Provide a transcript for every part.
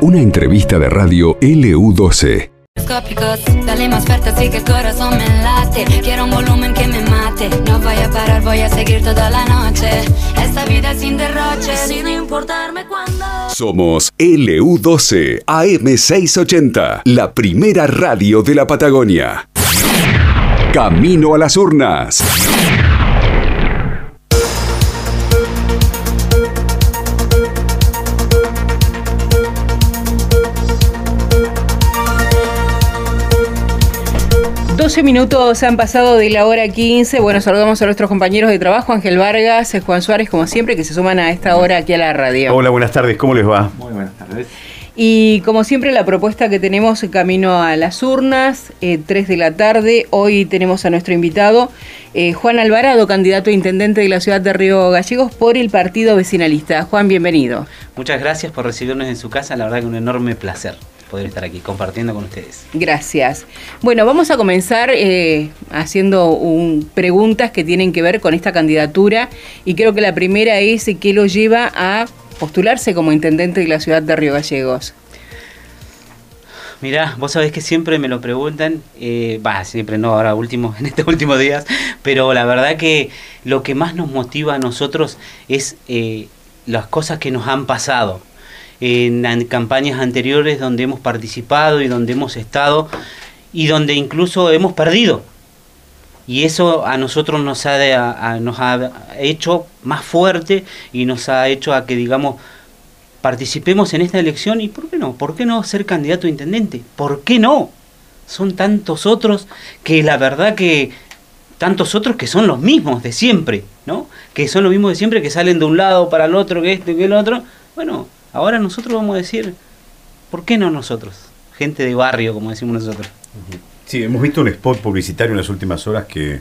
Una entrevista de radio LU12. Dale más fuerte así que el corazón me late Quiero un volumen que me mate No voy a parar, voy a seguir toda la noche Esta vida sin derroche Sin importarme cuándo Somos LU12 AM680, la primera radio de la Patagonia. Camino a las urnas. 12 minutos han pasado de la hora 15. Bueno, saludamos a nuestros compañeros de trabajo, Ángel Vargas, Juan Suárez, como siempre, que se suman a esta hora aquí a la radio. Hola, buenas tardes, ¿cómo les va? Muy buenas tardes. Y como siempre, la propuesta que tenemos camino a las urnas, 3 eh, de la tarde. Hoy tenemos a nuestro invitado, eh, Juan Alvarado, candidato a intendente de la ciudad de Río Gallegos por el partido vecinalista. Juan, bienvenido. Muchas gracias por recibirnos en su casa, la verdad que un enorme placer poder estar aquí compartiendo con ustedes. Gracias. Bueno, vamos a comenzar eh, haciendo preguntas que tienen que ver con esta candidatura y creo que la primera es qué lo lleva a postularse como intendente de la ciudad de Río Gallegos. Mirá, vos sabés que siempre me lo preguntan, eh, va, siempre no, ahora último, en estos últimos días, pero la verdad que lo que más nos motiva a nosotros es eh, las cosas que nos han pasado en campañas anteriores donde hemos participado y donde hemos estado y donde incluso hemos perdido. Y eso a nosotros nos ha, nos ha hecho más fuerte y nos ha hecho a que, digamos, participemos en esta elección y ¿por qué no? ¿Por qué no ser candidato a intendente? ¿Por qué no? Son tantos otros que la verdad que tantos otros que son los mismos de siempre, ¿no? Que son los mismos de siempre que salen de un lado para el otro, que este, que el otro. Bueno, Ahora nosotros vamos a decir, ¿por qué no nosotros? Gente de barrio, como decimos nosotros. Sí, hemos visto un spot publicitario en las últimas horas que,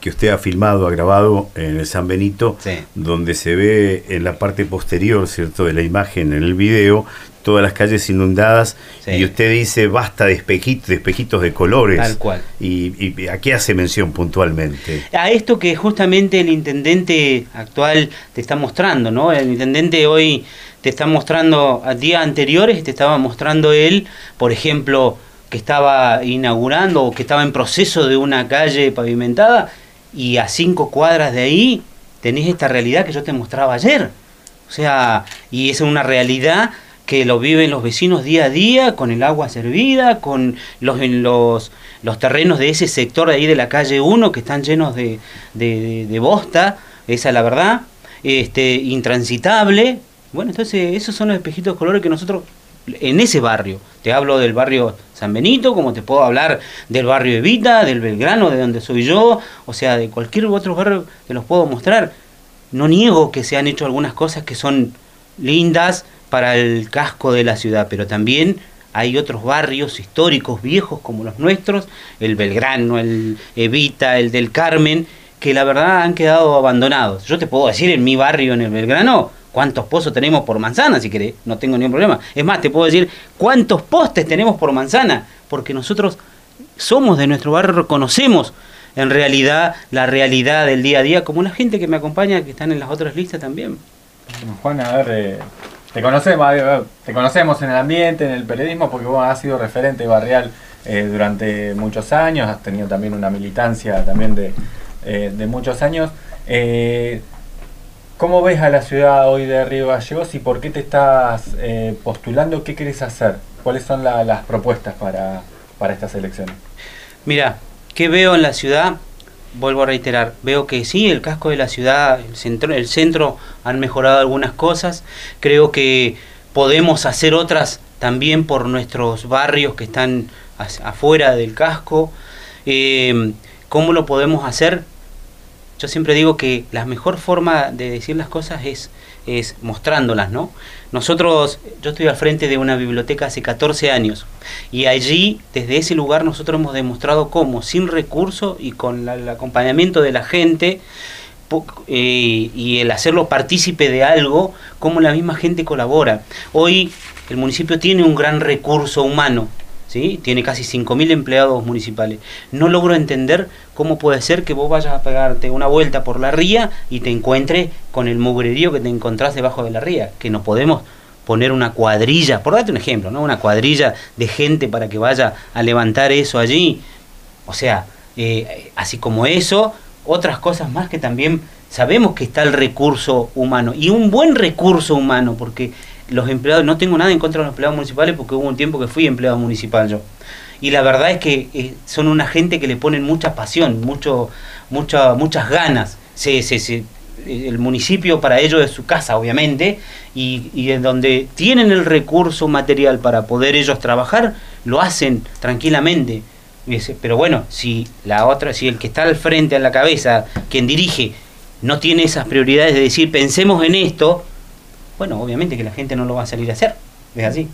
que usted ha filmado, ha grabado en el San Benito, donde se ve en la parte posterior, ¿cierto?, de la imagen, en el video, todas las calles inundadas y usted dice basta de espejitos, de espejitos de colores. Tal cual. Y, y, a qué hace mención puntualmente? A esto que justamente el intendente actual te está mostrando, ¿no? El intendente hoy te está mostrando, a días anteriores te estaba mostrando él, por ejemplo, que estaba inaugurando o que estaba en proceso de una calle pavimentada y a cinco cuadras de ahí tenés esta realidad que yo te mostraba ayer. O sea, y es una realidad que lo viven los vecinos día a día, con el agua servida, con los, los, los terrenos de ese sector de ahí de la calle 1 que están llenos de, de, de bosta, esa es la verdad, este, intransitable, bueno, entonces esos son los espejitos colores que nosotros en ese barrio, te hablo del barrio San Benito, como te puedo hablar del barrio Evita, del Belgrano, de donde soy yo, o sea, de cualquier otro barrio que los puedo mostrar. No niego que se han hecho algunas cosas que son lindas para el casco de la ciudad, pero también hay otros barrios históricos viejos como los nuestros, el Belgrano, el Evita, el del Carmen, que la verdad han quedado abandonados. Yo te puedo decir en mi barrio, en el Belgrano, cuántos pozos tenemos por manzana, si querés, no tengo ningún problema. Es más, te puedo decir cuántos postes tenemos por manzana, porque nosotros somos de nuestro barrio, reconocemos en realidad la realidad del día a día, como la gente que me acompaña, que están en las otras listas también. Juan, a ver, eh, te, conocemos, te conocemos en el ambiente, en el periodismo, porque vos has sido referente barrial eh, durante muchos años, has tenido también una militancia también de, eh, de muchos años. ¿Cómo ves a la ciudad hoy de Río Gallegos y por qué te estás eh, postulando? ¿Qué quieres hacer? ¿Cuáles son las propuestas para, estas elecciones? Mira, ¿qué veo en la ciudad? Vuelvo a reiterar, veo que sí, el casco de la ciudad, el centro, el centro han mejorado algunas cosas. Creo que podemos hacer otras también por nuestros barrios que están afuera del casco. Eh, ¿Cómo lo podemos hacer? Yo siempre digo que la mejor forma de decir las cosas es, es mostrándolas, ¿no? Nosotros, yo estoy al frente de una biblioteca hace 14 años y allí, desde ese lugar, nosotros hemos demostrado cómo, sin recursos y con el acompañamiento de la gente, eh, y el hacerlo partícipe de algo, cómo la misma gente colabora. Hoy el municipio tiene un gran recurso humano, ¿sí? tiene casi 5.000 empleados municipales. No logro entender cómo puede ser que vos vayas a pegarte una vuelta por la ría y te encuentres con el mugrerío que te encontrás debajo de la ría, que no podemos poner una cuadrilla, por darte un ejemplo, ¿no? una cuadrilla de gente para que vaya a levantar eso allí. O sea, eh, así como eso, otras cosas más que también sabemos que está el recurso humano y un buen recurso humano, porque los empleados, no tengo nada en contra de los empleados municipales porque hubo un tiempo que fui empleado municipal yo. Y la verdad es que eh, son una gente que le ponen mucha pasión, mucho, mucha, muchas ganas. Se, se, el municipio para ellos es su casa, obviamente, y, y en donde tienen el recurso material para poder ellos trabajar, lo hacen tranquilamente. Pero bueno, si la otra, si el que está al frente, a la cabeza, quien dirige, no tiene esas prioridades de decir pensemos en esto, bueno, obviamente que la gente no lo va a salir a hacer. Es así.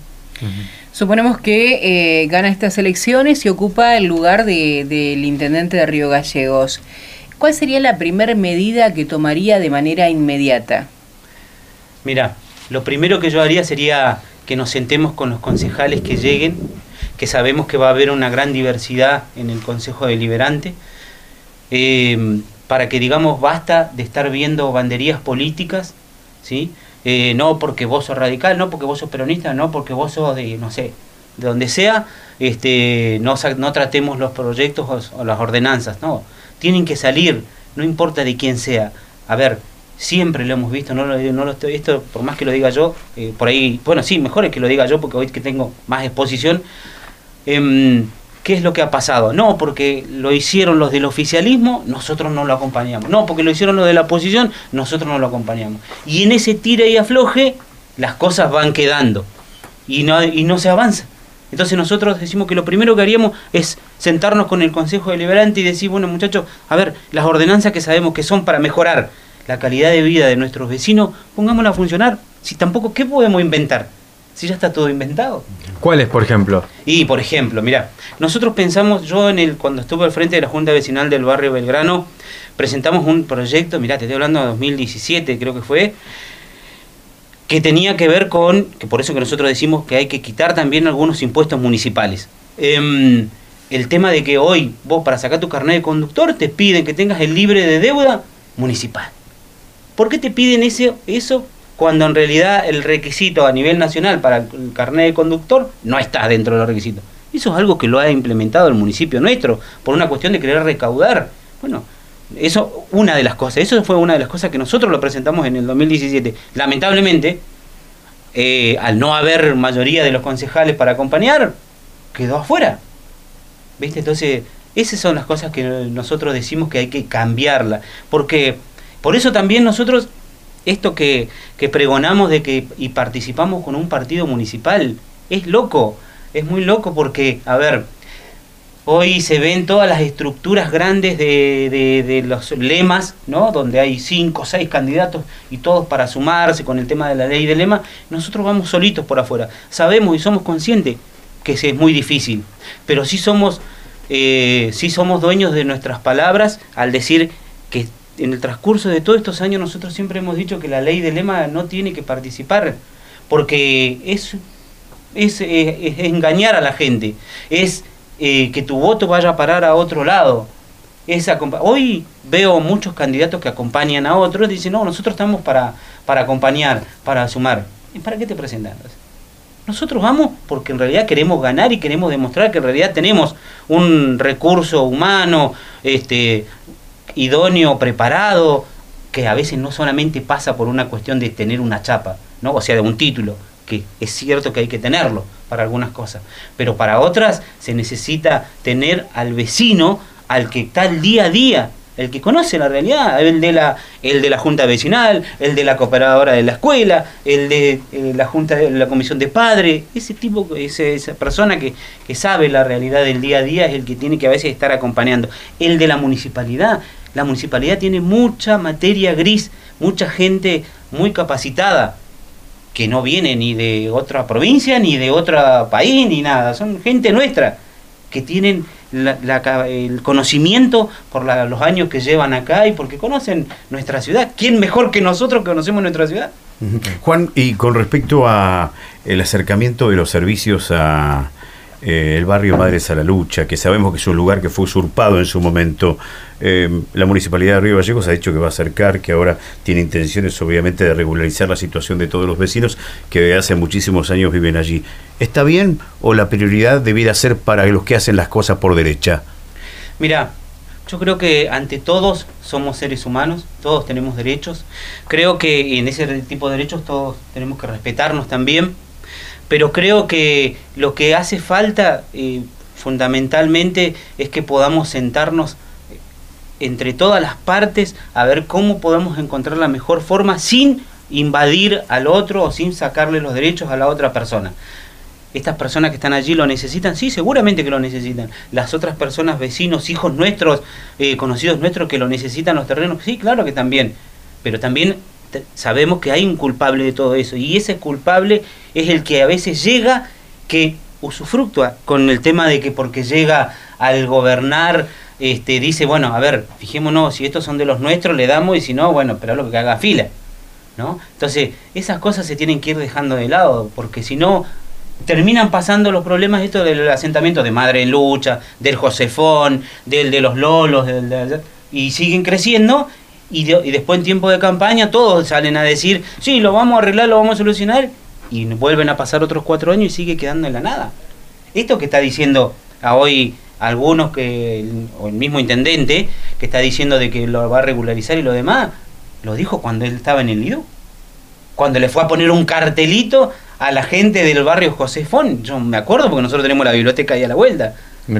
Suponemos que eh, gana estas elecciones y ocupa el lugar del intendente de Río Gallegos. ¿Cuál sería la primera medida que tomaría de manera inmediata? Mira, lo primero que yo haría sería que nos sentemos con los concejales que lleguen, que sabemos que va a haber una gran diversidad en el Consejo Deliberante, eh, para que digamos basta de estar viendo banderías políticas, ¿sí? Eh, no porque vos sos radical, no porque vos sos peronista, no porque vos sos de, no sé, de donde sea, este, no, no tratemos los proyectos o, las ordenanzas, no, tienen que salir, no importa de quién sea. A ver, siempre lo hemos visto, no lo, no lo estoy, esto por más que lo diga yo, eh, por ahí, bueno, sí, mejor es que lo diga yo porque hoy que tengo más exposición. Eh, ¿Qué es lo que ha pasado? No, porque lo hicieron los del oficialismo, nosotros no lo acompañamos. No, porque lo hicieron los de la oposición, nosotros no lo acompañamos. Y en ese tire y afloje, las cosas van quedando y no, y no se avanza. Entonces nosotros decimos que lo primero que haríamos es sentarnos con el Consejo Deliberante y decir, bueno muchachos, a ver, las ordenanzas que sabemos que son para mejorar la calidad de vida de nuestros vecinos, pongámoslas a funcionar. Si tampoco, ¿qué podemos inventar? Si ya está todo inventado. ¿Cuáles, por ejemplo? Y, por ejemplo, mira, nosotros pensamos, yo en el cuando estuve al frente de la Junta Vecinal del barrio Belgrano, presentamos un proyecto, mira, te estoy hablando de 2017, creo que fue, que tenía que ver con, que por eso que nosotros decimos que hay que quitar también algunos impuestos municipales. Em, el tema de que hoy vos para sacar tu carnet de conductor te piden que tengas el libre de deuda municipal. ¿Por qué te piden ese, eso cuando en realidad el requisito a nivel nacional para el carnet de conductor no está dentro de los requisitos. Eso es algo que lo ha implementado el municipio nuestro por una cuestión de querer recaudar. Bueno, eso una de las cosas, eso fue una de las cosas que nosotros lo presentamos en el 2017. Lamentablemente, eh, al no haber mayoría de los concejales para acompañar, quedó afuera. ¿Viste? Entonces, esas son las cosas que nosotros decimos que hay que cambiarla. Porque por eso también nosotros esto que, pregonamos de que y participamos con un partido municipal, es loco, es muy loco porque, a ver, hoy se ven todas las estructuras grandes de, de, los lemas, ¿no? Donde hay cinco o seis candidatos y todos para sumarse con el tema de la ley de lema, nosotros vamos solitos por afuera. Sabemos y somos conscientes que es muy difícil, pero sí somos, eh, sí somos dueños de nuestras palabras al decir que en el transcurso de todos estos años nosotros siempre hemos dicho que la ley de lema no tiene que participar, porque es, es, engañar a la gente, es eh, que tu voto vaya a parar a otro lado. Hoy veo muchos candidatos que acompañan a otros y dicen, no, nosotros estamos para, para acompañar, para sumar. ¿Y para qué te presentas? Nosotros vamos porque en realidad queremos ganar y queremos demostrar que en realidad tenemos un recurso humano, este, idóneo, preparado, que a veces no solamente pasa por una cuestión de tener una chapa, ¿no? o sea, de un título, que es cierto que hay que tenerlo para algunas cosas, pero para otras se necesita tener al vecino, al que está el día a día, el que conoce la realidad, el de la, el de la junta vecinal, el de la cooperadora de la escuela, el de eh, la junta de la comisión de padres, ese tipo, ese, esa persona que, que sabe la realidad del día a día es el que tiene que a veces estar acompañando. El de la municipalidad, la municipalidad tiene mucha materia gris, mucha gente muy capacitada, que no viene ni de otra provincia, ni de otro país, ni nada. Son gente nuestra, que tienen el conocimiento por los años que llevan acá y porque conocen nuestra ciudad. ¿Quién mejor que nosotros que conocemos nuestra ciudad? Juan, y con respecto a el acercamiento de los servicios a, eh, el barrio Madres a la Lucha, que sabemos que es un lugar que fue usurpado en su momento. Eh, la Municipalidad de Río Gallegos ha dicho que va a acercar, que ahora tiene intenciones obviamente de regularizar la situación de todos los vecinos que desde hace muchísimos años viven allí. ¿Está bien o la prioridad debiera ser para los que hacen las cosas por derecha? Mira, yo creo que ante todos somos seres humanos, todos tenemos derechos. Creo que en ese tipo de derechos todos tenemos que respetarnos también. Pero creo que lo que hace falta eh, fundamentalmente es que podamos sentarnos eh, entre todas las partes a ver cómo podemos encontrar la mejor forma sin invadir al otro o sin sacarle los derechos a la otra persona estas personas que están allí lo necesitan, sí, seguramente que lo necesitan. Las otras personas, vecinos, hijos nuestros, eh, conocidos nuestros que lo necesitan los terrenos, sí, claro que también. Pero también sabemos que hay un culpable de todo eso y ese culpable es el que a veces llega que usufructúa con el tema de que porque llega al gobernar este, dice, bueno, a ver, fijémonos, si estos son de los nuestros, le damos y si no, bueno, pero lo que haga fila. ¿no? Entonces, esas cosas se tienen que ir dejando de lado, porque si no, terminan pasando los problemas esto del asentamiento de Madre Lucha, del Josefón, del de los Lolos, y siguen creciendo y, después en tiempo de campaña todos salen a decir, sí, lo vamos a arreglar, lo vamos a solucionar, y vuelven a pasar otros cuatro años y sigue quedando en la nada. Esto que está diciendo a hoy algunos que, o el mismo intendente, que está diciendo de que lo va a regularizar y lo demás, lo dijo cuando él estaba en el nido. Cuando le fue a poner un cartelito a la gente del barrio Josefón. Yo me acuerdo porque nosotros tenemos la biblioteca ahí a la vuelta.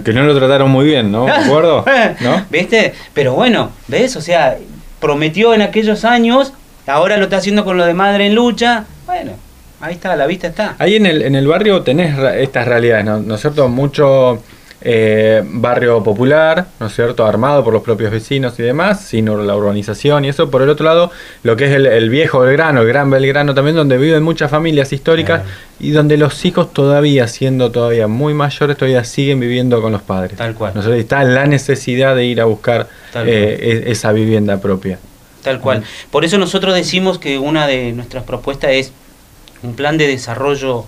Que no lo trataron muy bien, ¿no? ¿Me acuerdo? ¿No? ¿Viste? Pero bueno, ¿ves? O sea, prometió en aquellos años, ahora lo está haciendo con lo de Madre en Lucha. Bueno, ahí está, la vista está. Ahí en el, en el barrio tenés estas realidades, ¿no, ¿No es cierto? Mucho eh, barrio popular, ¿no es cierto?, armado por los propios vecinos y demás, sin la urbanización y eso. Por el otro lado, lo que es el, viejo Belgrano, el gran Belgrano también, donde viven muchas familias históricas y donde los hijos todavía, siendo todavía muy mayores, todavía siguen viviendo con los padres. Tal cual. ¿no? Está la necesidad de ir a buscar eh, esa vivienda propia. Tal cual. Por eso nosotros decimos que una de nuestras propuestas es un plan de desarrollo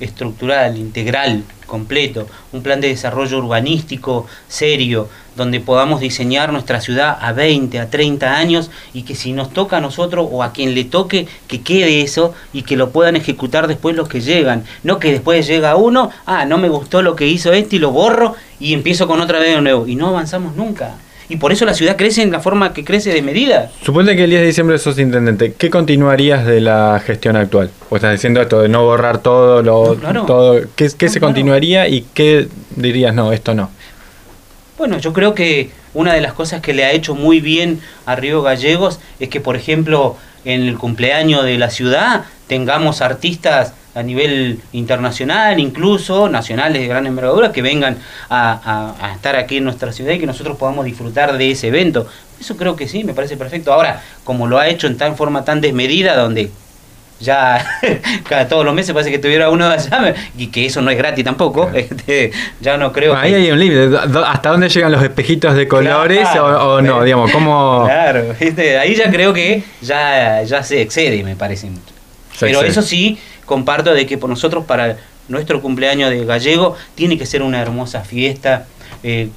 estructural, integral, completo, un plan de desarrollo urbanístico serio, donde podamos diseñar nuestra ciudad a 20, a 30 años y que si nos toca a nosotros o a quien le toque, que quede eso y que lo puedan ejecutar después los que llegan. No que después llega uno, ah, no me gustó lo que hizo este y lo borro y empiezo con otra vez de nuevo. Y no avanzamos nunca y por eso la ciudad crece en la forma que crece de medida. Suponte que el 10 de diciembre sos intendente, ¿qué continuarías de la gestión actual? O estás diciendo esto de no borrar todo, lo, todo ¿qué, se continuaría y qué dirías no, esto no? Bueno, yo creo que una de las cosas que le ha hecho muy bien a Río Gallegos es que, por ejemplo, en el cumpleaños de la ciudad tengamos artistas a nivel internacional, incluso nacionales de gran envergadura, que vengan a, estar aquí en nuestra ciudad y que nosotros podamos disfrutar de ese evento. Eso creo que sí, me parece perfecto. Ahora, como lo ha hecho en tan forma tan desmedida, donde ya cada todos los meses parece que tuviera uno de allá, y que eso no es gratis tampoco, este, ya no creo Ahí hay un límite, ¿hasta dónde llegan los espejitos de colores o, no? Digamos, ¿cómo...? Claro, ahí ya creo que ya, ya se excede, me parece mucho. Pero eso sí, comparto de que por nosotros para nuestro cumpleaños de gallego tiene que ser una hermosa fiesta. Eh,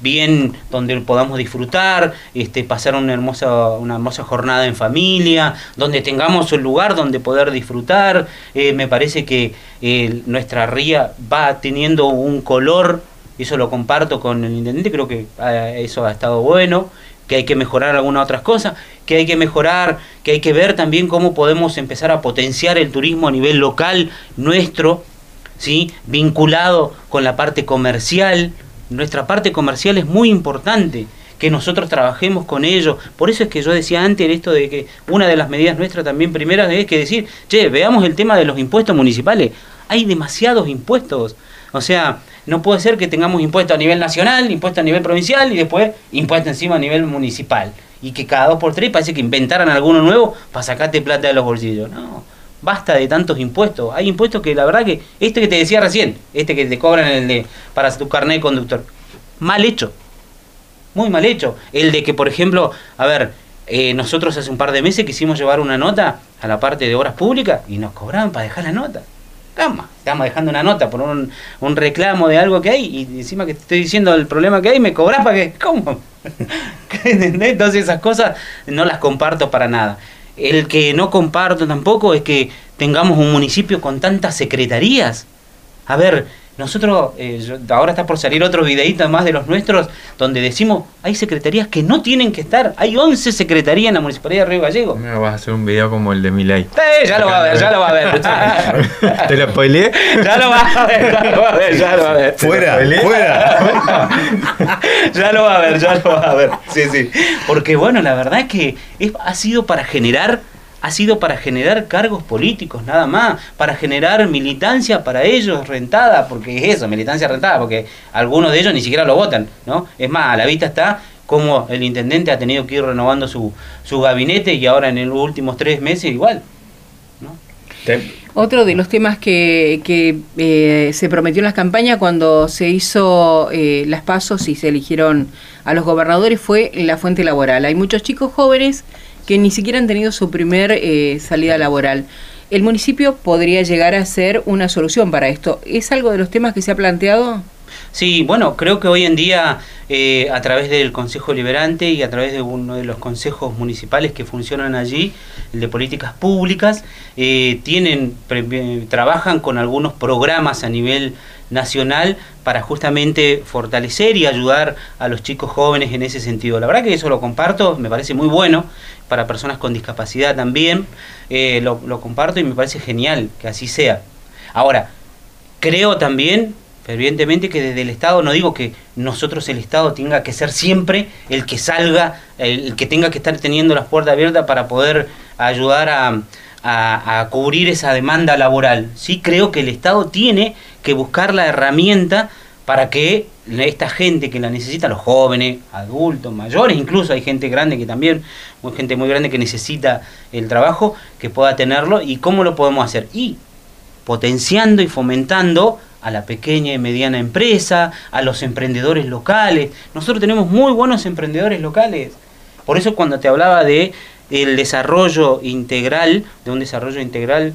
bien donde podamos disfrutar, este, pasar una hermosa, una hermosa jornada en familia, donde tengamos un lugar donde poder disfrutar. Eh, me parece que eh, nuestra ría va teniendo un color, eso lo comparto con el intendente, creo que eso ha estado bueno que hay que mejorar algunas otras cosas, que hay que mejorar, que hay que ver también cómo podemos empezar a potenciar el turismo a nivel local nuestro, ¿sí? vinculado con la parte comercial. Nuestra parte comercial es muy importante que nosotros trabajemos con ellos. Por eso es que yo decía antes esto de que una de las medidas nuestras también primeras es que decir, che, veamos el tema de los impuestos municipales. Hay demasiados impuestos. O sea, no puede ser que tengamos impuestos a nivel nacional, impuestos a nivel provincial y después impuestos encima a nivel municipal. Y que cada dos por tres parece que inventaran alguno nuevo para sacarte plata de los bolsillos. No, basta de tantos impuestos. Hay impuestos que la verdad que, este que te decía recién, este que te cobran el de para tu carnet de conductor, mal hecho. Muy mal hecho. El de que, por ejemplo, a ver, eh, nosotros hace un par de meses quisimos llevar una nota a la parte de obras públicas y nos cobraban para dejar la nota. Cama. estamos dejando una nota por un, reclamo de algo que hay y encima que te estoy diciendo el problema que hay, me cobras para que... ¿Cómo? Entonces esas cosas no las comparto para nada. El que no comparto tampoco es que tengamos un municipio con tantas secretarías. A ver, nosotros, eh, ahora está por salir otro videíto más de los nuestros, donde decimos, hay secretarías que no tienen que estar. Hay 11 secretarías en la Municipalidad de Río Gallego. Me vas a hacer un video como el de Milay. Sí, ya lo va a ver, ya lo va a ver. ¿Te lo spoileé? Ya lo va a ver, ya lo va a ver, ya lo va a ver. Fuera, fuera. ya lo va a ver, ya lo va a ver. Sí, sí. Porque bueno, la verdad es que es, ha sido para generar ha sido para generar cargos políticos, nada más, para generar militancia para ellos rentada, porque es eso, militancia rentada, porque algunos de ellos ni siquiera lo votan, ¿no? Es más, a la vista está como el intendente ha tenido que ir renovando su, su gabinete y ahora en los últimos tres meses igual, ¿no? Otro de los temas que, que eh, se prometió en las campañas cuando se hizo eh, las pasos y se eligieron a los gobernadores fue la fuente laboral. Hay muchos chicos jóvenes que ni siquiera han tenido su primer eh, salida laboral. ¿El municipio podría llegar a ser una solución para esto? ¿Es algo de los temas que se ha planteado? Sí, bueno, creo que hoy en día eh, a través del Consejo Liberante y a través de uno de los consejos municipales que funcionan allí, el de políticas públicas, eh, tienen trabajan con algunos programas a nivel nacional para justamente fortalecer y ayudar a los chicos jóvenes en ese sentido. La verdad que eso lo comparto, me parece muy bueno para personas con discapacidad también, eh, lo, lo comparto y me parece genial que así sea. Ahora, creo también fervientemente que desde el Estado, no digo que nosotros el Estado tenga que ser siempre el que salga, el, que tenga que estar teniendo las puertas abiertas para poder ayudar a, a, cubrir esa demanda laboral. Sí creo que el Estado tiene que buscar la herramienta para que esta gente que la necesita, los jóvenes, adultos, mayores, incluso hay gente grande que también, gente muy grande que necesita el trabajo, que pueda tenerlo y cómo lo podemos hacer. Y potenciando y fomentando a la pequeña y mediana empresa, a los emprendedores locales. Nosotros tenemos muy buenos emprendedores locales. Por eso cuando te hablaba de el desarrollo integral, de un desarrollo integral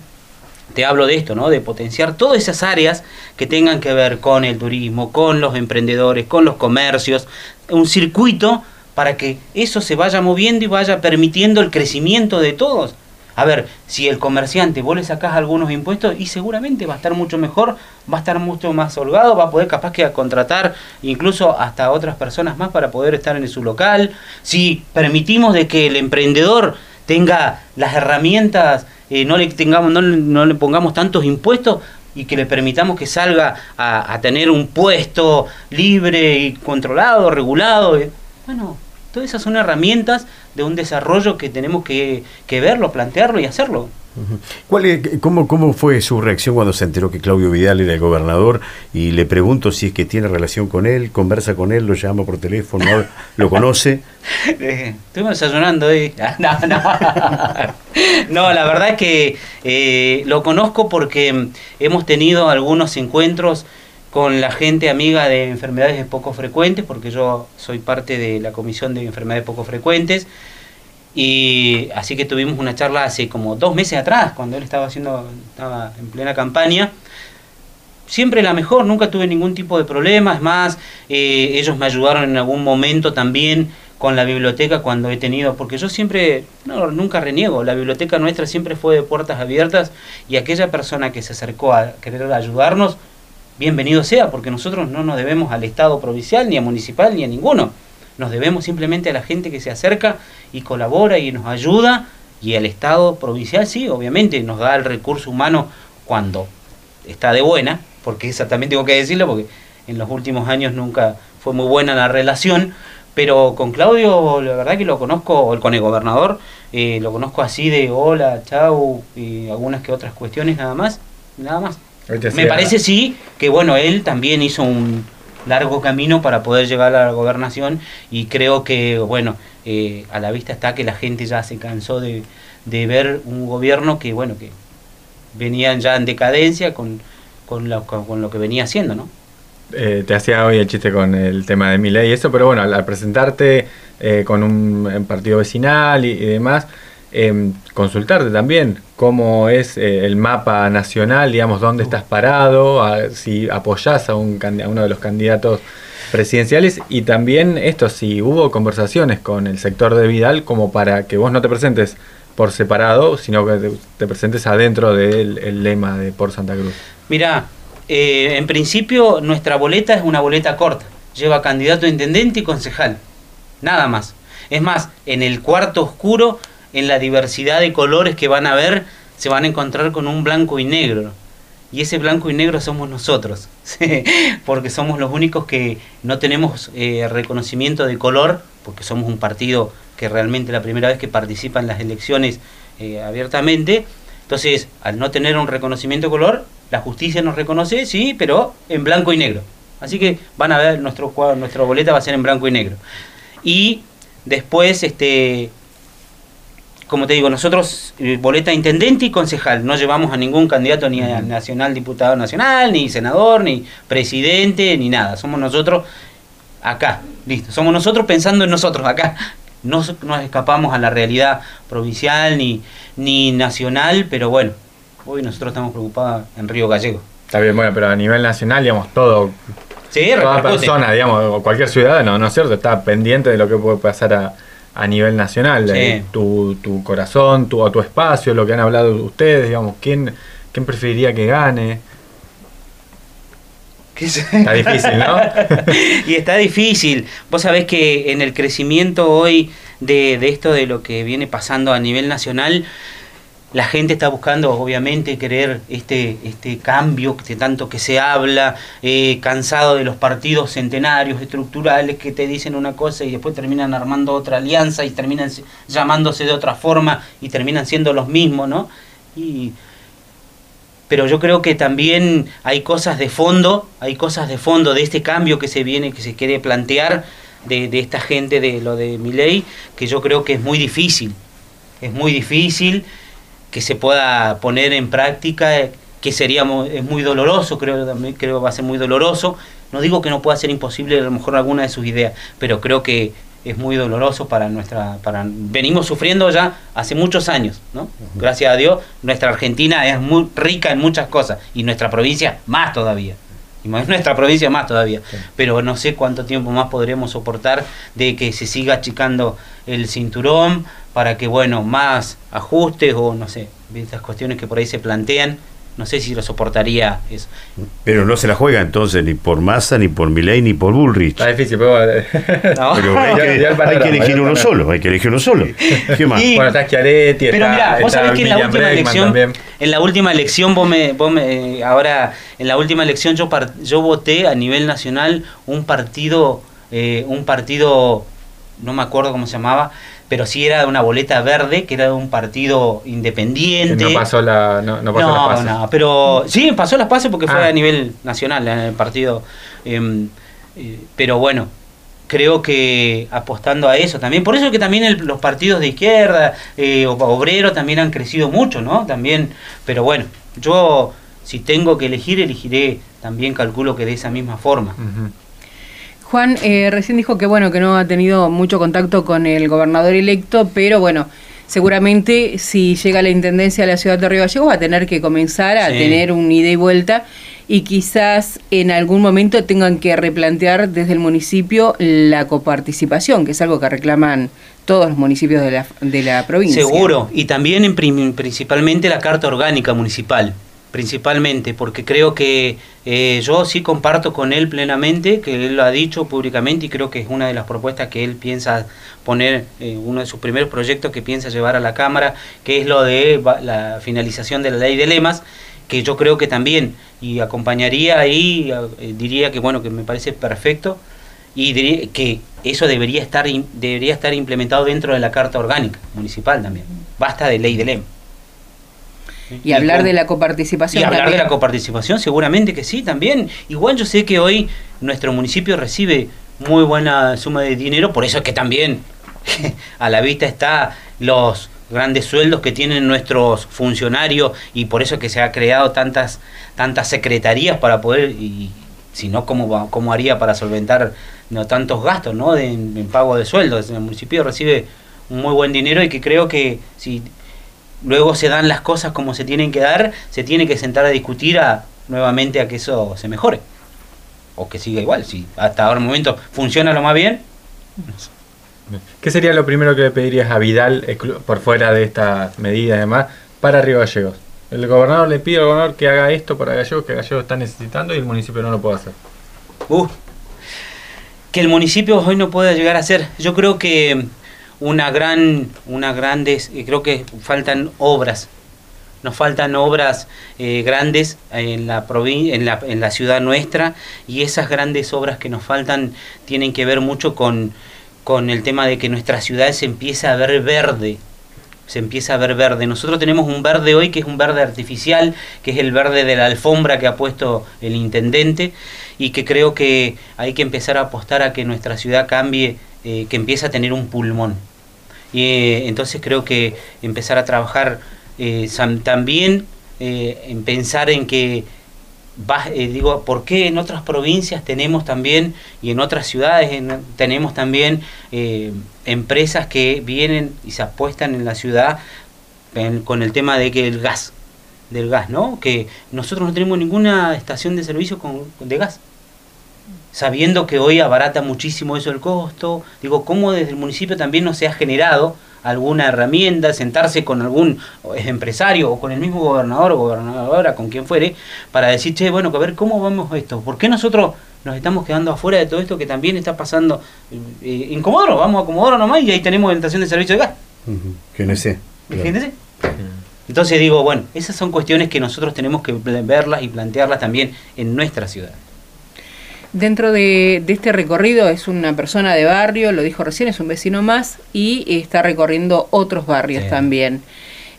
te hablo de esto, ¿no? De potenciar todas esas áreas que tengan que ver con el turismo, con los emprendedores, con los comercios, un circuito para que eso se vaya moviendo y vaya permitiendo el crecimiento de todos. A ver, si el comerciante vos le sacás algunos impuestos y seguramente va a estar mucho mejor, va a estar mucho más holgado, va a poder capaz que contratar incluso hasta otras personas más para poder estar en su local. Si permitimos de que el emprendedor tenga las herramientas eh, no le tengamos, no, le pongamos tantos impuestos y que le permitamos que salga a, tener un puesto libre y controlado, regulado. Eh. Bueno, todas esas son herramientas de un desarrollo que tenemos que, que verlo, plantearlo y hacerlo. ¿Cuál cómo, ¿Cómo fue su reacción cuando se enteró que Claudio Vidal era el gobernador? Y le pregunto si es que tiene relación con él, conversa con él, lo llama por teléfono, lo conoce. Estuvimos desayunando ahí. No, no. no, la verdad es que eh, lo conozco porque hemos tenido algunos encuentros con la gente amiga de enfermedades poco frecuentes, porque yo soy parte de la comisión de enfermedades poco frecuentes. Y así que tuvimos una charla hace como dos meses atrás, cuando él estaba haciendo, estaba en plena campaña. Siempre la mejor, nunca tuve ningún tipo de problema, es más, eh, ellos me ayudaron en algún momento también con la biblioteca cuando he tenido, porque yo siempre, no, nunca reniego, la biblioteca nuestra siempre fue de puertas abiertas y aquella persona que se acercó a querer ayudarnos, bienvenido sea, porque nosotros no nos debemos al Estado provincial, ni a municipal, ni a ninguno. Nos debemos simplemente a la gente que se acerca y colabora y nos ayuda. Y el Estado provincial sí, obviamente, nos da el recurso humano cuando está de buena, porque esa también tengo que decirlo, porque en los últimos años nunca fue muy buena la relación. Pero con Claudio, la verdad que lo conozco, con el gobernador, eh, lo conozco así de hola, chau, y algunas que otras cuestiones nada más, nada más. Me parece sí que bueno, él también hizo un, largo camino para poder llegar a la gobernación y creo que, bueno, eh, a la vista está que la gente ya se cansó de, de ver un gobierno que, bueno, que venían ya en decadencia con, con, lo, con, lo que venía haciendo, ¿no? Eh, te hacía hoy el chiste con el tema de mi ley y eso, pero bueno, al, presentarte eh, con un partido vecinal y, demás, Em, consultarte también cómo es eh, el mapa nacional, digamos, dónde estás parado, si apoyás a, un, a uno de los candidatos presidenciales y también esto, si hubo conversaciones con el sector de Vidal como para que vos no te presentes por separado, sino que te, presentes adentro del lema de Por Santa Cruz. Mira, eh, en principio nuestra boleta es una boleta corta, lleva candidato a intendente y concejal, nada más. Es más, en el cuarto oscuro en la diversidad de colores que van a ver, se van a encontrar con un blanco y negro. Y ese blanco y negro somos nosotros, porque somos los únicos que no tenemos eh, reconocimiento de color, porque somos un partido que realmente la primera vez que participa en las elecciones eh, abiertamente. Entonces, al no tener un reconocimiento de color, la justicia nos reconoce, sí, pero en blanco y negro. Así que van a ver, nuestro, nuestra boleta va a ser en blanco y negro. Y después, este, como te digo, nosotros, eh, boleta intendente y concejal, no llevamos a ningún candidato ni a nacional, diputado nacional, ni senador, ni presidente, ni nada. Somos nosotros acá, listo. Somos nosotros pensando en nosotros acá. No nos escapamos a la realidad provincial ni, ni nacional, pero bueno, hoy nosotros estamos preocupados en Río Gallego. Está bien, bueno, pero a nivel nacional, digamos, todo, sí, toda persona, digamos, o cualquier ciudadano, ¿no es cierto? Está pendiente de lo que puede pasar a, a nivel nacional, tu, tu, corazón, tu, tu espacio, lo que han hablado ustedes, digamos, ¿quién, quién preferiría que gane? Está difícil, ¿no? y está difícil. Vos sabés que en el crecimiento hoy de, de esto de lo que viene pasando a nivel nacional, la gente está buscando, obviamente, querer este, este cambio de tanto que se habla, eh, cansado de los partidos centenarios, estructurales, que te dicen una cosa y después terminan armando otra alianza y terminan llamándose de otra forma y terminan siendo los mismos, ¿no? Y, pero yo creo que también hay cosas de fondo, hay cosas de fondo de este cambio que se viene, que se quiere plantear de, de esta gente, de lo de mi ley, que yo creo que es muy difícil, es muy difícil que se pueda poner en práctica, que sería es muy doloroso, creo, creo que va a ser muy doloroso. No digo que no pueda ser imposible a lo mejor alguna de sus ideas, pero creo que es muy doloroso para nuestra para venimos sufriendo ya hace muchos años no gracias a Dios nuestra Argentina es muy rica en muchas cosas y nuestra provincia más todavía y nuestra provincia más todavía. Pero no sé cuánto tiempo más podremos soportar de que se siga achicando el cinturón para que, bueno, más ajustes o no sé, estas cuestiones que por ahí se plantean, no sé si lo soportaría eso. Pero no se la juega entonces ni por Massa, ni por Milei, ni por Bullrich. Está difícil, pero, hay, que, elegir uno solo, hay que elegir uno solo. ¿Qué más? bueno, está Schiaretti, Pero mira, vos sabés que en la última elección, en la última elección vos me, vos me, ahora, en la última elección yo yo voté a nivel nacional un partido, eh, un partido, no me acuerdo cómo se llamaba, pero sí era de una boleta verde, que era de un partido independiente. no pasó la no, no pasó no, No, pero sí, pasó las pases porque fue ah. a nivel nacional en el partido. Em, eh, pero bueno, creo que apostando a eso también, por eso que también los partidos de izquierda, eh, obrero también han crecido mucho, ¿no? También, pero bueno, yo si tengo que elegir, elegiré también calculo que de esa misma forma. Juan eh, recién dijo que bueno que no ha tenido mucho contacto con el gobernador electo, pero bueno, seguramente si llega la intendencia de la ciudad de Río Gallegos va a tener que comenzar a tener un ida y vuelta y quizás en algún momento tengan que replantear desde el municipio la coparticipación, que es algo que reclaman todos los municipios de la, de la provincia. Seguro, y también en, principalmente la carta orgánica municipal principalmente, porque creo que eh, yo sí comparto con él plenamente, que él lo ha dicho públicamente y creo que es una de las propuestas que él piensa poner, eh, uno de sus primeros proyectos que piensa llevar a la Cámara, que es lo de la finalización de la ley de lemas, que yo creo que también, y acompañaría ahí, eh, diría que bueno, que me parece perfecto, y diría que eso debería estar, debería estar implementado dentro de la Carta Orgánica Municipal también, basta de ley de lemas. Y, hablar de la coparticipación. Y hablar de la coparticipación, seguramente que sí, también. Igual yo sé que hoy nuestro municipio recibe muy buena suma de dinero, por eso es que también a la vista está los grandes sueldos que tienen nuestros funcionarios y por eso es que se ha creado tantas tantas secretarías para poder y si no cómo cómo haría para solventar no tantos gastos no de, en, pago de sueldos el municipio recibe un muy buen dinero y que creo que si luego se dan las cosas como se tienen que dar, se tiene que sentar a discutir a, nuevamente a que eso se mejore. O que siga igual, si hasta ahora el momento funciona lo más bien. ¿Qué sería lo primero que le pedirías a Vidal, por fuera de estas medidas y demás, para Río Gallegos? El gobernador le pide al gobernador que haga esto para Gallegos, que Gallegos está necesitando y el municipio no lo puede hacer. Uh, que el municipio hoy no pueda llegar a hacer. Yo creo que una gran, una grandes, creo que faltan obras. Nos faltan obras eh, grandes en la, en, en la ciudad nuestra y esas grandes obras que nos faltan tienen que ver mucho con, con el tema de que nuestra ciudad se empieza a ver verde, se empieza a ver verde. Nosotros tenemos un verde hoy que es un verde artificial, que es el verde de la alfombra que ha puesto el intendente y que creo que hay que empezar a apostar a que nuestra ciudad cambie, eh, que empiece a tener un pulmón. Y eh, entonces creo que empezar a trabajar eh, también en pensar en que digo, ¿por qué en otras provincias tenemos también y en otras ciudades tenemos también empresas que vienen y se apuestan en la ciudad con el tema de que el gas, del gas, ¿no? Que nosotros no tenemos ninguna estación de servicio con, de gas. Sabiendo que hoy abarata muchísimo eso el costo, digo, ¿cómo desde el municipio también no se ha generado alguna herramienta, sentarse con algún empresario o con el mismo gobernador o gobernadora, con quien fuere, para decir, che, bueno, a ver cómo vamos esto, ¿por qué nosotros nos estamos quedando afuera de todo esto que también está pasando eh, en Comodoro? Vamos a Comodoro nomás y ahí tenemos estación de servicio de gas. Uh entonces digo, bueno, esas son cuestiones que nosotros tenemos que verlas y plantearlas también en nuestra ciudad. Dentro de, este recorrido es una persona de barrio, lo dijo recién, es un vecino más y está recorriendo otros barrios también.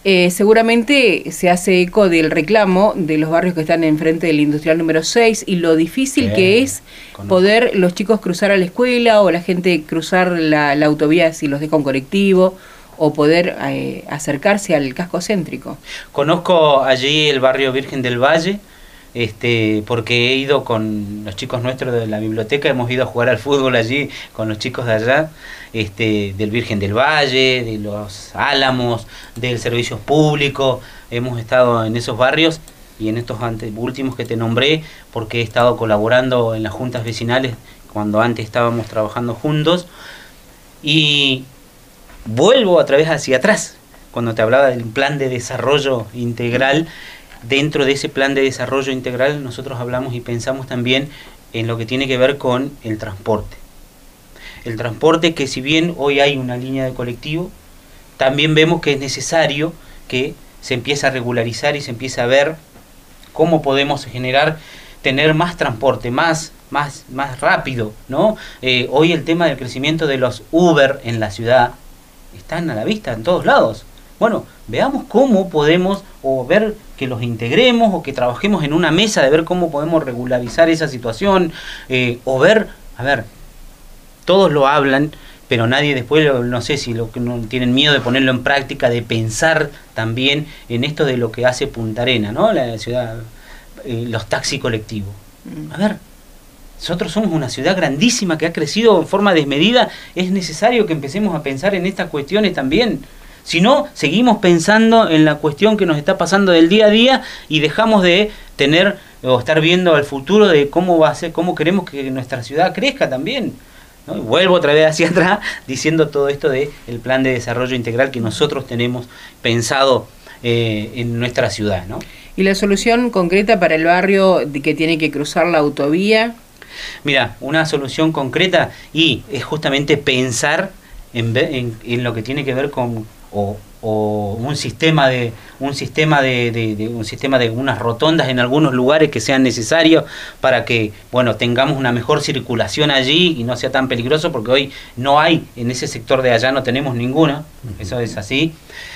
Eh, seguramente se hace eco del reclamo de los barrios que están enfrente del industrial número 6 y lo difícil que es poder los chicos cruzar a la escuela o la gente cruzar la, la autovía si los deja un colectivo o poder eh, acercarse al casco céntrico. Conozco allí el barrio Virgen del Valle, este, porque he ido con los chicos nuestros de la biblioteca, hemos ido a jugar al fútbol allí con los chicos de allá, este, del Virgen del Valle, de los Álamos, del Servicio Público, hemos estado en esos barrios y en estos últimos que te nombré, porque he estado colaborando en las juntas vecinales cuando antes estábamos trabajando juntos. Y vuelvo otra vez hacia atrás, cuando te hablaba del plan de desarrollo integral, dentro de ese plan de desarrollo integral nosotros hablamos y pensamos también en lo que tiene que ver con el transporte. El transporte que si bien hoy hay una línea de colectivo, también vemos que es necesario que se empiece a regularizar y se empiece a ver cómo podemos generar, tener más transporte, más, más, más rápido, ¿no? Eh, hoy el tema del crecimiento de los Uber en la ciudad, están a la vista en todos lados. Bueno, veamos cómo podemos o ver que los integremos o que trabajemos en una mesa de ver cómo podemos regularizar esa situación eh, o ver, a ver, todos lo hablan, pero nadie después, no sé si lo que no tienen miedo de ponerlo en práctica, de pensar también en esto de lo que hace Punta Arena, ¿no? La ciudad, eh, los taxis colectivos. Mm. A ver, nosotros somos una ciudad grandísima que ha crecido en forma desmedida. Es necesario que empecemos a pensar en estas cuestiones también. Si no, seguimos pensando en la cuestión que nos está pasando del día a día y dejamos de tener o estar viendo al futuro de cómo va a ser, cómo queremos que nuestra ciudad crezca también. vuelvo otra vez hacia atrás diciendo todo esto de el plan de desarrollo integral que nosotros tenemos pensado eh, en nuestra ciudad. ¿no? ¿Y la solución concreta para el barrio que tiene que cruzar la autovía? Mira, una solución concreta y es justamente pensar en, en, lo que tiene que ver con o, un sistema de un sistema de, un sistema de unas rotondas en algunos lugares que sean necesarios para que bueno tengamos una mejor circulación allí y no sea tan peligroso porque hoy no hay en ese sector de allá no tenemos ninguna eso es así.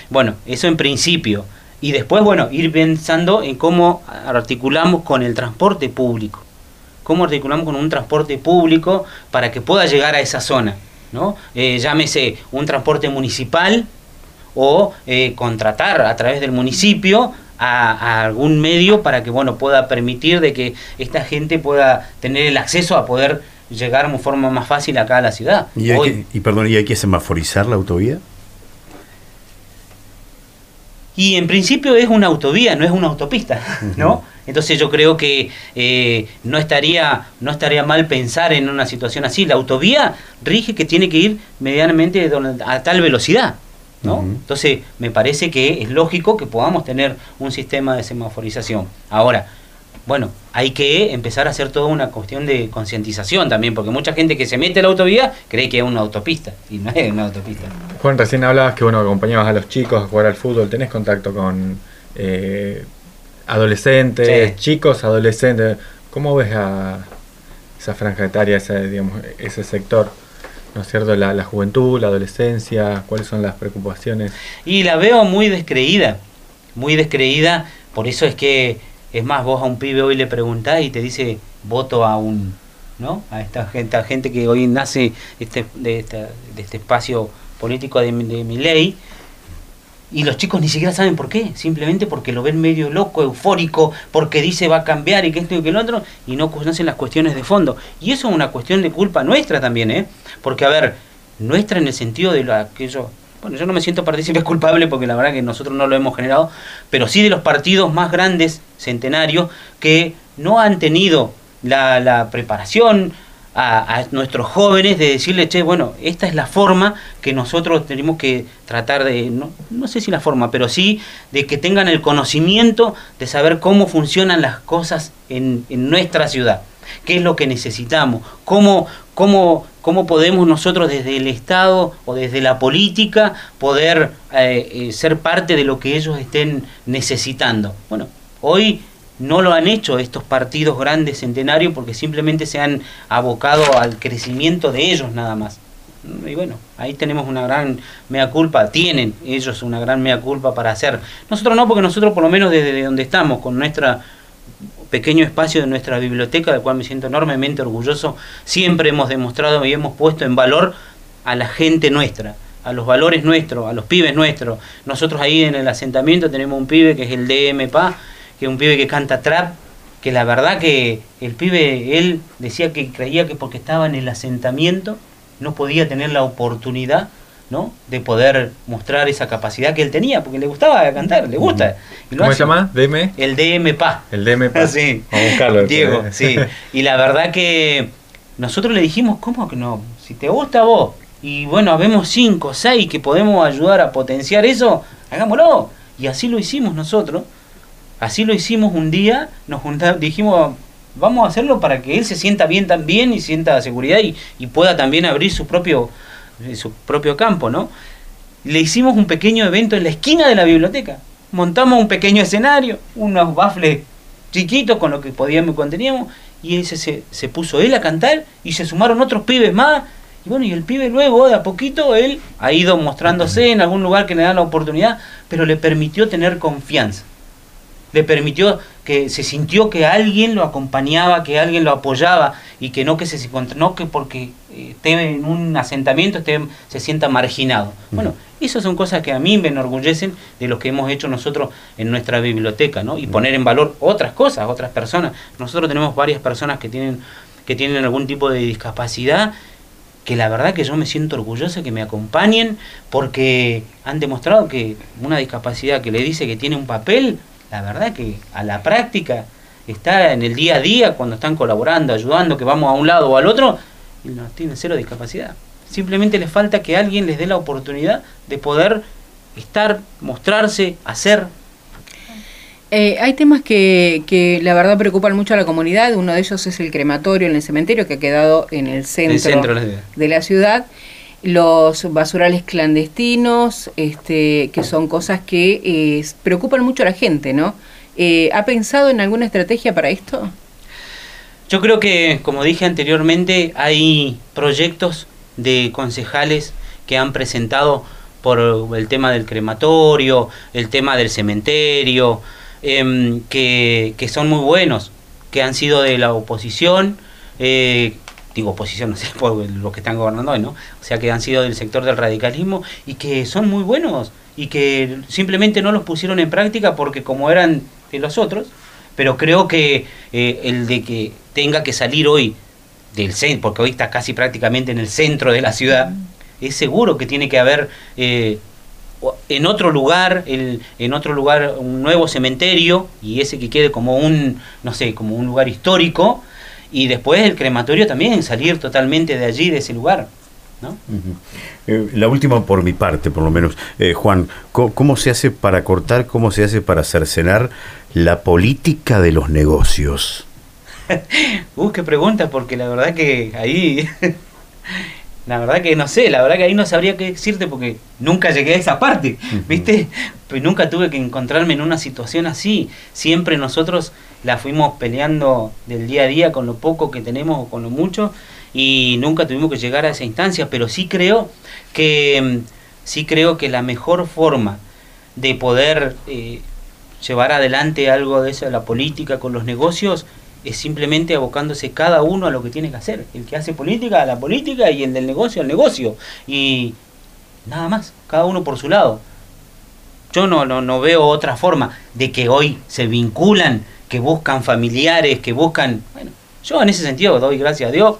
Bueno eso en principio. Y después bueno ir pensando en cómo articulamos con el transporte público. Cómo articulamos con un transporte público para que pueda llegar a esa zona, ¿no? Eh, llámese un transporte municipal o eh, contratar a través del municipio a, algún medio para que bueno pueda permitir de que esta gente pueda tener el acceso a poder llegar de forma más fácil acá a la ciudad. ¿Y, hay que, y perdón, ¿y hay que semaforizar la autovía? Y en principio es una autovía, no es una autopista, ¿no? Entonces yo creo que eh, no, estaría, no estaría mal pensar en una situación así. La autovía rige que tiene que ir medianamente a tal velocidad. ¿No? Entonces me parece que es lógico que podamos tener un sistema de semaforización. Ahora, bueno, hay que empezar a hacer toda una cuestión de concientización también, porque mucha gente que se mete a la autovía cree que es una autopista, y no es una autopista. Juan, recién hablabas que bueno, acompañabas a los chicos a jugar al fútbol, ¿tenés contacto con eh, adolescentes, chicos, adolescentes. ¿Cómo ves a esa franja etaria, ese, digamos, ese sector? ¿No es cierto? La, juventud, la adolescencia, ¿cuáles son las preocupaciones? Y la veo muy descreída, muy descreída, por eso es que, es más, vos a un pibe hoy le preguntás y te dice, voto a un, ¿no? A esta gente, gente que hoy nace este, de, este, de este espacio político de, de mi ley, y los chicos ni siquiera saben por qué, simplemente porque lo ven medio loco, eufórico, porque dice va a cambiar y que esto y que el otro, y no conocen las cuestiones de fondo. Y eso es una cuestión de culpa nuestra también, ¿eh? Porque, a ver, nuestra en el sentido de lo aquello. Bueno, yo no me siento partícipe culpable porque la verdad que nosotros no lo hemos generado, pero sí de los partidos más grandes, centenarios, que no han tenido la, la preparación, a, nuestros jóvenes de decirle, che, bueno, esta es la forma que nosotros tenemos que tratar de, no, no sé si la forma, pero sí de que tengan el conocimiento de saber cómo funcionan las cosas en, en nuestra ciudad, qué es lo que necesitamos, cómo, cómo, cómo podemos nosotros desde el Estado o desde la política poder eh, eh, ser parte de lo que ellos estén necesitando. Bueno, hoy no lo han hecho estos partidos grandes centenarios porque simplemente se han abocado al crecimiento de ellos nada más. Y bueno, ahí tenemos una gran mea culpa, tienen ellos una gran mea culpa para hacer. Nosotros no, porque nosotros por lo menos desde donde estamos, con nuestro pequeño espacio de nuestra biblioteca, del cual me siento enormemente orgulloso, siempre hemos demostrado y hemos puesto en valor a la gente nuestra, a los valores nuestros, a los pibes nuestros. Nosotros ahí en el asentamiento tenemos un pibe que es el DMPA, que es un pibe que canta trap, que la verdad que el pibe, él decía que creía que porque estaba en el asentamiento no podía tener la oportunidad ¿no? de poder mostrar esa capacidad que él tenía, porque le gustaba cantar, le gusta. ¿Cómo se llama? ¿DM? El DMPA. El DMPA. sí. Vamos a buscarlo. Diego, sí. Y la verdad que nosotros le dijimos, ¿cómo que no? Si te gusta vos, y bueno, habemos cinco, seis que podemos ayudar a potenciar eso, hagámoslo. Y así lo hicimos nosotros. Así lo hicimos un día, nos juntamos, dijimos, vamos a hacerlo para que él se sienta bien también y sienta seguridad y, pueda también abrir su propio, eh, su propio campo, ¿no? Le hicimos un pequeño evento en la esquina de la biblioteca. Montamos un pequeño escenario, unos baffles chiquitos con lo que podíamos y conteníamos, y ese se, se puso él a cantar y se sumaron otros pibes más. Y bueno, y el pibe luego, de a poquito, él ha ido mostrándose en algún lugar que le da la oportunidad, pero le permitió tener confianza le permitió que se sintió que alguien lo acompañaba, que alguien lo apoyaba y que no que se no que porque eh, esté en un asentamiento esté, se sienta marginado. Bueno, esas son cosas que a mí me enorgullecen de lo que hemos hecho nosotros en nuestra biblioteca, ¿no? Y poner en valor otras cosas, otras personas. Nosotros tenemos varias personas que tienen que tienen algún tipo de discapacidad que la verdad que yo me siento orgullosa que me acompañen porque han demostrado que una discapacidad que le dice que tiene un papel la verdad que a la práctica está en el día a día cuando están colaborando, ayudando, que vamos a un lado o al otro, y no tienen cero discapacidad. Simplemente les falta que alguien les dé la oportunidad de poder estar, mostrarse, hacer. Eh, hay temas que, que, la verdad preocupan mucho a la comunidad. Uno de ellos es el crematorio en el cementerio que ha quedado en el centro, de la ciudad los basurales clandestinos, este, que son cosas que eh, preocupan mucho a la gente, ¿no? Eh, ¿Ha pensado en alguna estrategia para esto? Yo creo que, como dije anteriormente, hay proyectos de concejales que han presentado por el tema del crematorio, el tema del cementerio, em, que, que, son muy buenos, que han sido de la oposición, eh, digo oposición, no sé, por los que están gobernando hoy, ¿no? O sea, que han sido del sector del radicalismo y que son muy buenos y que simplemente no los pusieron en práctica porque como eran de los otros, pero creo que eh, el de que tenga que salir hoy del centro, porque hoy está casi prácticamente en el centro de la ciudad, es seguro que tiene que haber eh, en otro lugar, el, en otro lugar un nuevo cementerio y ese que quede como un, no sé, como un lugar histórico y después el crematorio también salir totalmente de allí, de ese lugar. ¿no? Eh, la última por mi parte, por lo menos. Eh, Juan, ¿cómo, se hace para cortar, cómo se hace para cercenar la política de los negocios? uh, qué pregunta, porque la verdad que ahí La verdad que no sé, la verdad que ahí no sabría qué decirte porque nunca llegué a esa parte, ¿viste? Pues nunca tuve que encontrarme en una situación así. Siempre nosotros la fuimos peleando del día a día con lo poco que tenemos o con lo mucho y nunca tuvimos que llegar a esa instancia, pero sí creo que sí creo que la mejor forma de poder eh, llevar adelante algo de eso de la política con los negocios es simplemente abocándose cada uno a lo que tiene que hacer. El que hace política, a la política, y el del negocio, al negocio. Y nada más, cada uno por su lado. Yo no, no, no veo otra forma de que hoy se vinculan, que buscan familiares, que buscan... Bueno, yo en ese sentido doy gracias a Dios.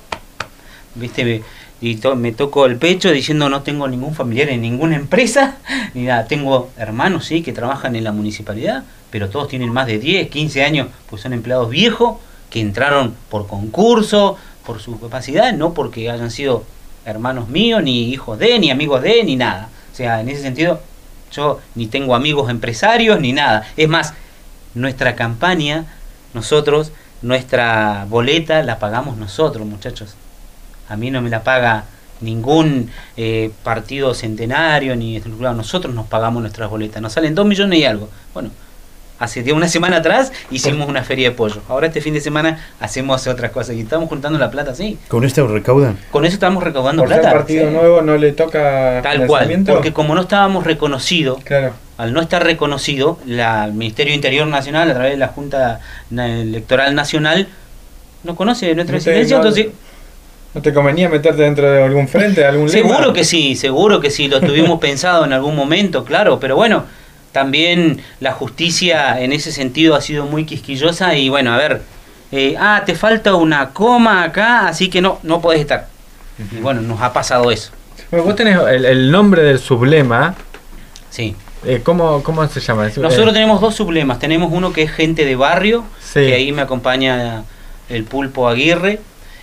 Viste, y me toco el pecho diciendo no tengo ningún familiar en ninguna empresa, ni nada. Tengo hermanos, sí, que trabajan en la municipalidad, pero todos tienen más de 10, 15 años, pues son empleados viejos que entraron por concurso, por su capacidad, no porque hayan sido hermanos míos, ni hijos de, ni amigos de, ni nada. O sea, en ese sentido, yo ni tengo amigos empresarios, ni nada. Es más, nuestra campaña, nosotros, nuestra boleta la pagamos nosotros, muchachos. A mí no me la paga ningún eh, partido centenario, ni nosotros nos pagamos nuestras boletas. Nos salen dos millones y algo. Bueno, hace una semana atrás hicimos una feria de pollo. Ahora este fin de semana hacemos otras cosas y estamos juntando la plata, sí. ¿Con esto recaudan? Con eso estamos recaudando Por plata. Partido nuevo no le toca Tal cual, porque como no estábamos reconocidos, claro. al no estar reconocido, la, el Ministerio Interior Nacional, a través de la Junta Electoral Nacional, no conoce nuestra existencia, entonces... ¿No te convenía meterte dentro de algún frente, algún Seguro que sí, seguro que sí, lo tuvimos pensado en algún momento, claro, pero bueno, también la justicia en ese sentido ha sido muy quisquillosa y bueno, a ver, eh, ah, te falta una coma acá, así que no, no podés estar. Y bueno, nos ha pasado eso. Bueno, vos tenés el, nombre del sublema. Sí. Eh, ¿cómo, ¿Cómo se llama? Nosotros tenemos dos sublemas. Tenemos uno que es gente de barrio, que ahí me acompaña el pulpo Aguirre.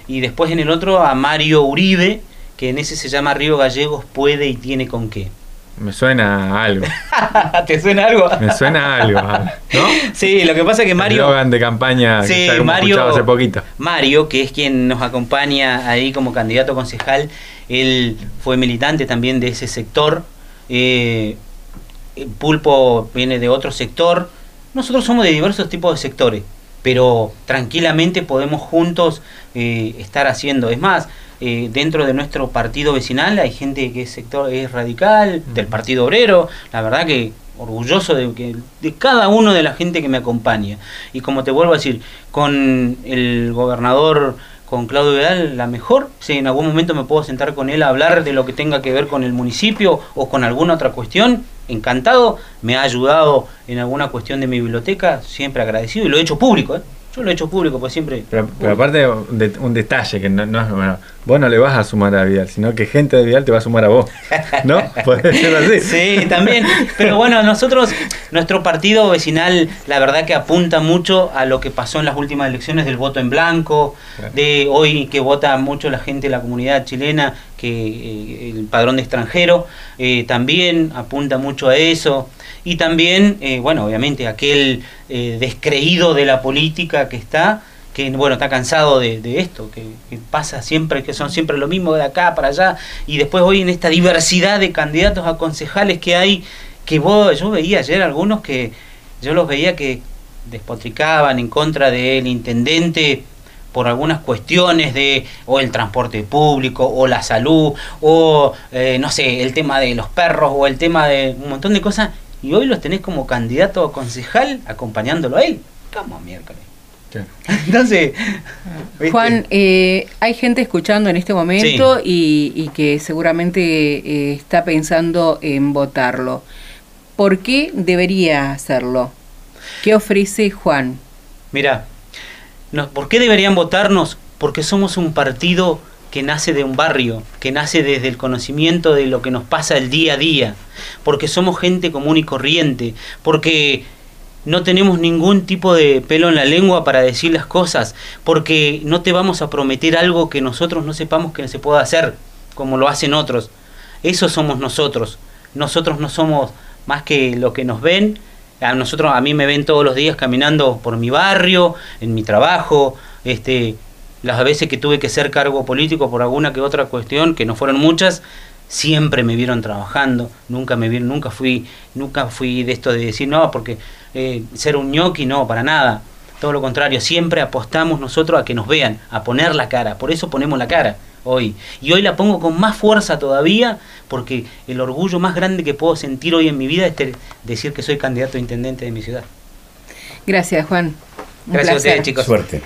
Y después en el otro a Mario Uribe, que en ese se llama Río Gallegos puede y tiene con qué. Me suena algo. ¿Te suena algo? Me suena algo, ¿no? Sí, lo que pasa es que Mario. El de campaña sí, Mario, hace poquito. Mario, que es quien nos acompaña ahí como candidato concejal, él fue militante también de ese sector. Eh, Pulpo viene de otro sector. Nosotros somos de diversos tipos de sectores, pero tranquilamente podemos juntos eh, estar haciendo. Es más, eh, dentro de nuestro partido vecinal hay gente que es sector es radical, del Partido Obrero, la verdad que orgulloso de, que, de cada uno de la gente que me acompaña. Y como te vuelvo a decir, con el gobernador, con Claudio Vidal, la mejor, si en algún momento me puedo sentar con él a hablar de lo que tenga que ver con el municipio o con alguna otra cuestión, encantado, me ha ayudado en alguna cuestión de mi biblioteca, siempre agradecido y lo he hecho público. ¿eh? Yo lo he hecho público, pues siempre. Pero, aparte de un detalle que no, no es. Bueno, vos no le vas a sumar a Vidal, sino que gente de Vidal te va a sumar a vos. ¿No? Puede ser así. Sí, también. Pero bueno, nosotros, nuestro partido vecinal, la verdad que apunta mucho a lo que pasó en las últimas elecciones del voto en blanco, de hoy que vota mucho la gente de la comunidad chilena, que eh, el padrón de extranjero, eh, también apunta mucho a eso y también, eh, bueno, obviamente aquel eh, descreído de la política que está, que bueno, está cansado de, esto, que, pasa siempre, que son siempre lo mismo de acá para allá, y después hoy en esta diversidad de candidatos a concejales que hay, que vos, yo veía ayer algunos que yo los veía que despotricaban en contra del intendente por algunas cuestiones de o el transporte público o la salud o eh, no sé el tema de los perros o el tema de un montón de cosas y hoy los tenés como candidato a concejal acompañándolo a él. ¿Cómo miércoles? Entonces, Juan, eh, hay gente escuchando en este momento y, que seguramente eh, está pensando en votarlo. ¿Por qué debería hacerlo? ¿Qué ofrece Juan? Mira, ¿por qué deberían votarnos? Porque somos un partido que nace de un barrio, que nace desde el conocimiento de lo que nos pasa el día a día, porque somos gente común y corriente, porque no tenemos ningún tipo de pelo en la lengua para decir las cosas, porque no te vamos a prometer algo que nosotros no sepamos que se pueda hacer, como lo hacen otros. Eso somos nosotros. Nosotros no somos más que lo que nos ven. A nosotros, a mí me ven todos los días caminando por mi barrio, en mi trabajo, este, las veces que tuve que ser cargo político por alguna que otra cuestión, que no fueron muchas, siempre me vieron trabajando, nunca me vieron, nunca fui, nunca fui de esto de decir no, porque eh, ser un ñoqui no, para nada. Todo lo contrario, siempre apostamos nosotros a que nos vean, a poner la cara, por eso ponemos la cara hoy. Y hoy la pongo con más fuerza todavía, porque el orgullo más grande que puedo sentir hoy en mi vida es decir que soy candidato a intendente de mi ciudad. Gracias, Juan. Gracias a ustedes, chicos. Suerte.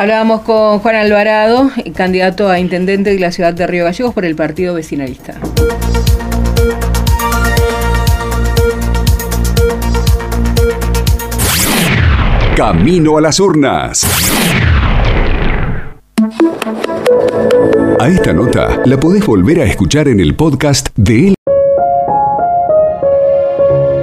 Hablábamos con Juan Alvarado, candidato a intendente de la ciudad de Río Gallegos por el Partido Vecinalista. Camino a las urnas. A esta nota la podés volver a escuchar en el podcast de él.